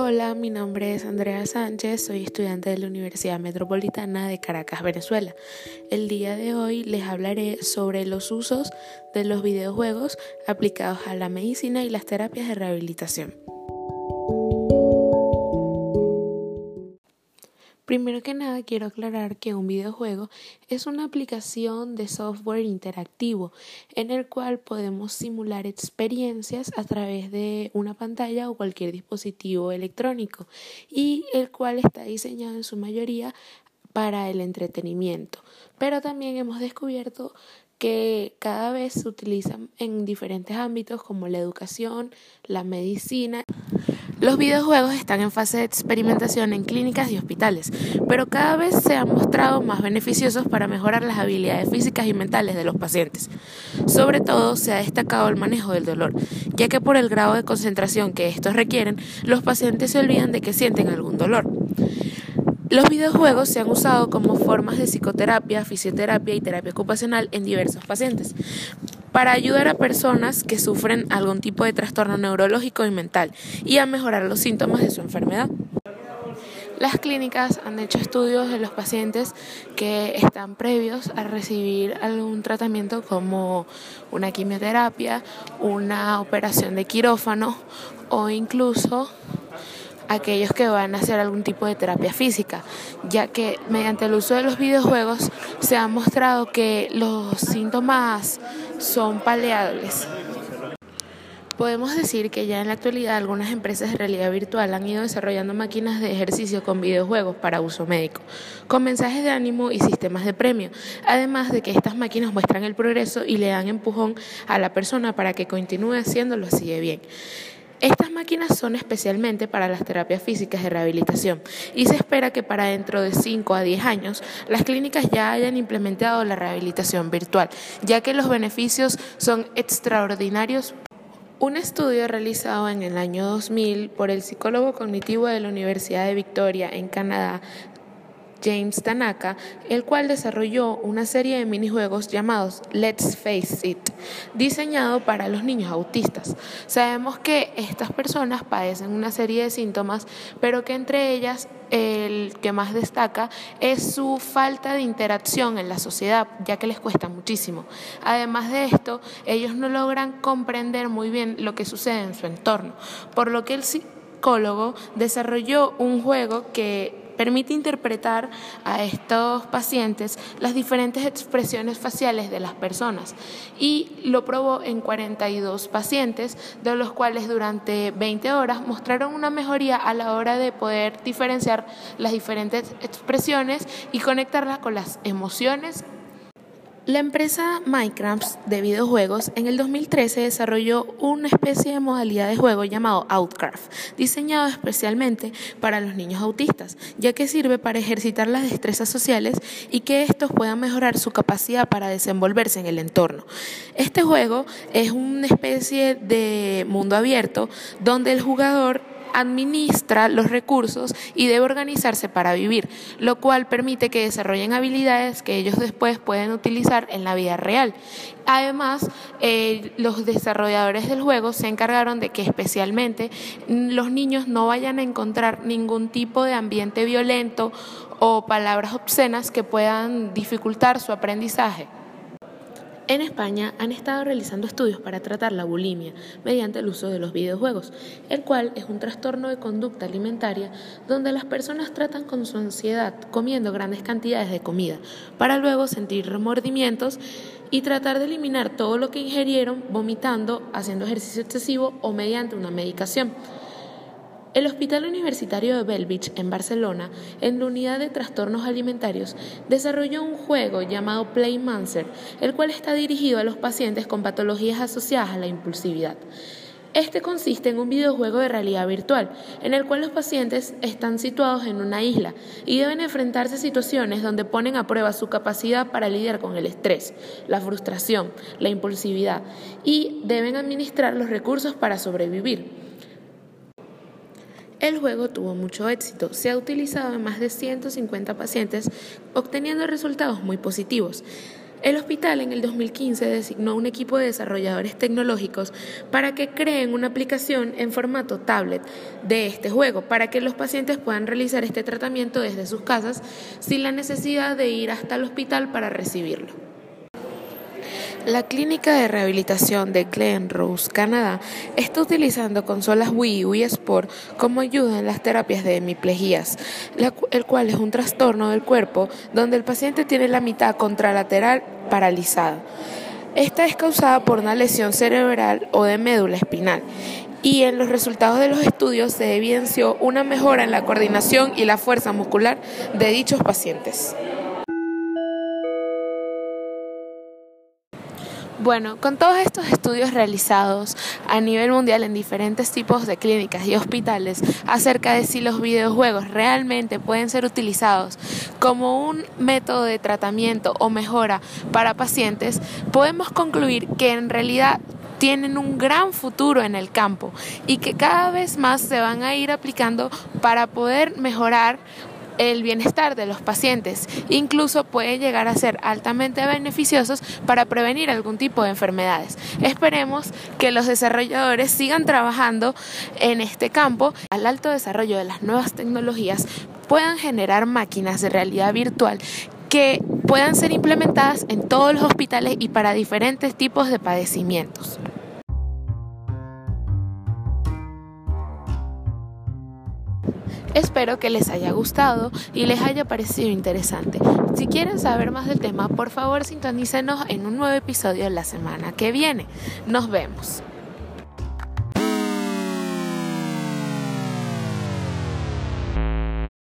Hola, mi nombre es Andrea Sánchez, soy estudiante de la Universidad Metropolitana de Caracas, Venezuela. El día de hoy les hablaré sobre los usos de los videojuegos aplicados a la medicina y las terapias de rehabilitación. Primero que nada quiero aclarar que un videojuego es una aplicación de software interactivo en el cual podemos simular experiencias a través de una pantalla o cualquier dispositivo electrónico y el cual está diseñado en su mayoría para el entretenimiento. Pero también hemos descubierto que cada vez se utilizan en diferentes ámbitos como la educación, la medicina. Los videojuegos están en fase de experimentación en clínicas y hospitales, pero cada vez se han mostrado más beneficiosos para mejorar las habilidades físicas y mentales de los pacientes. Sobre todo se ha destacado el manejo del dolor, ya que por el grado de concentración que estos requieren, los pacientes se olvidan de que sienten algún dolor. Los videojuegos se han usado como formas de psicoterapia, fisioterapia y terapia ocupacional en diversos pacientes para ayudar a personas que sufren algún tipo de trastorno neurológico y mental y a mejorar los síntomas de su enfermedad. Las clínicas han hecho estudios de los pacientes que están previos a recibir algún tratamiento como una quimioterapia, una operación de quirófano o incluso aquellos que van a hacer algún tipo de terapia física, ya que mediante el uso de los videojuegos se ha mostrado que los síntomas son paleables. Podemos decir que ya en la actualidad algunas empresas de realidad virtual han ido desarrollando máquinas de ejercicio con videojuegos para uso médico, con mensajes de ánimo y sistemas de premio, además de que estas máquinas muestran el progreso y le dan empujón a la persona para que continúe haciéndolo así de bien. Estas máquinas son especialmente para las terapias físicas de rehabilitación y se espera que para dentro de 5 a 10 años las clínicas ya hayan implementado la rehabilitación virtual, ya que los beneficios son extraordinarios. Un estudio realizado en el año 2000 por el psicólogo cognitivo de la Universidad de Victoria en Canadá James Tanaka, el cual desarrolló una serie de minijuegos llamados Let's Face It, diseñado para los niños autistas. Sabemos que estas personas padecen una serie de síntomas, pero que entre ellas el que más destaca es su falta de interacción en la sociedad, ya que les cuesta muchísimo. Además de esto, ellos no logran comprender muy bien lo que sucede en su entorno, por lo que el psicólogo desarrolló un juego que permite interpretar a estos pacientes las diferentes expresiones faciales de las personas. Y lo probó en 42 pacientes, de los cuales durante 20 horas mostraron una mejoría a la hora de poder diferenciar las diferentes expresiones y conectarlas con las emociones la empresa Minecraft de videojuegos en el 2013 desarrolló una especie de modalidad de juego llamado Outcraft, diseñado especialmente para los niños autistas, ya que sirve para ejercitar las destrezas sociales y que estos puedan mejorar su capacidad para desenvolverse en el entorno. Este juego es una especie de mundo abierto donde el jugador administra los recursos y debe organizarse para vivir, lo cual permite que desarrollen habilidades que ellos después pueden utilizar en la vida real. Además, eh, los desarrolladores del juego se encargaron de que especialmente los niños no vayan a encontrar ningún tipo de ambiente violento o palabras obscenas que puedan dificultar su aprendizaje. En España han estado realizando estudios para tratar la bulimia mediante el uso de los videojuegos, el cual es un trastorno de conducta alimentaria donde las personas tratan con su ansiedad comiendo grandes cantidades de comida para luego sentir remordimientos y tratar de eliminar todo lo que ingerieron vomitando, haciendo ejercicio excesivo o mediante una medicación. El Hospital Universitario de Belvich, en Barcelona, en la unidad de trastornos alimentarios, desarrolló un juego llamado Play Mancer, el cual está dirigido a los pacientes con patologías asociadas a la impulsividad. Este consiste en un videojuego de realidad virtual, en el cual los pacientes están situados en una isla y deben enfrentarse a situaciones donde ponen a prueba su capacidad para lidiar con el estrés, la frustración, la impulsividad y deben administrar los recursos para sobrevivir. El juego tuvo mucho éxito, se ha utilizado en más de 150 pacientes, obteniendo resultados muy positivos. El hospital en el 2015 designó un equipo de desarrolladores tecnológicos para que creen una aplicación en formato tablet de este juego, para que los pacientes puedan realizar este tratamiento desde sus casas sin la necesidad de ir hasta el hospital para recibirlo. La clínica de rehabilitación de Glen Rose, Canadá, está utilizando consolas Wii y Wii Sport como ayuda en las terapias de hemiplejías, el cual es un trastorno del cuerpo donde el paciente tiene la mitad contralateral paralizada. Esta es causada por una lesión cerebral o de médula espinal y en los resultados de los estudios se evidenció una mejora en la coordinación y la fuerza muscular de dichos pacientes. Bueno, con todos estos estudios realizados a nivel mundial en diferentes tipos de clínicas y hospitales acerca de si los videojuegos realmente pueden ser utilizados como un método de tratamiento o mejora para pacientes, podemos concluir que en realidad tienen un gran futuro en el campo y que cada vez más se van a ir aplicando para poder mejorar el bienestar de los pacientes. Incluso puede llegar a ser altamente beneficiosos para prevenir algún tipo de enfermedades. Esperemos que los desarrolladores sigan trabajando en este campo al alto desarrollo de las nuevas tecnologías puedan generar máquinas de realidad virtual que puedan ser implementadas en todos los hospitales y para diferentes tipos de padecimientos. Espero que les haya gustado y les haya parecido interesante. Si quieren saber más del tema, por favor sintonícenos en un nuevo episodio la semana que viene. Nos vemos.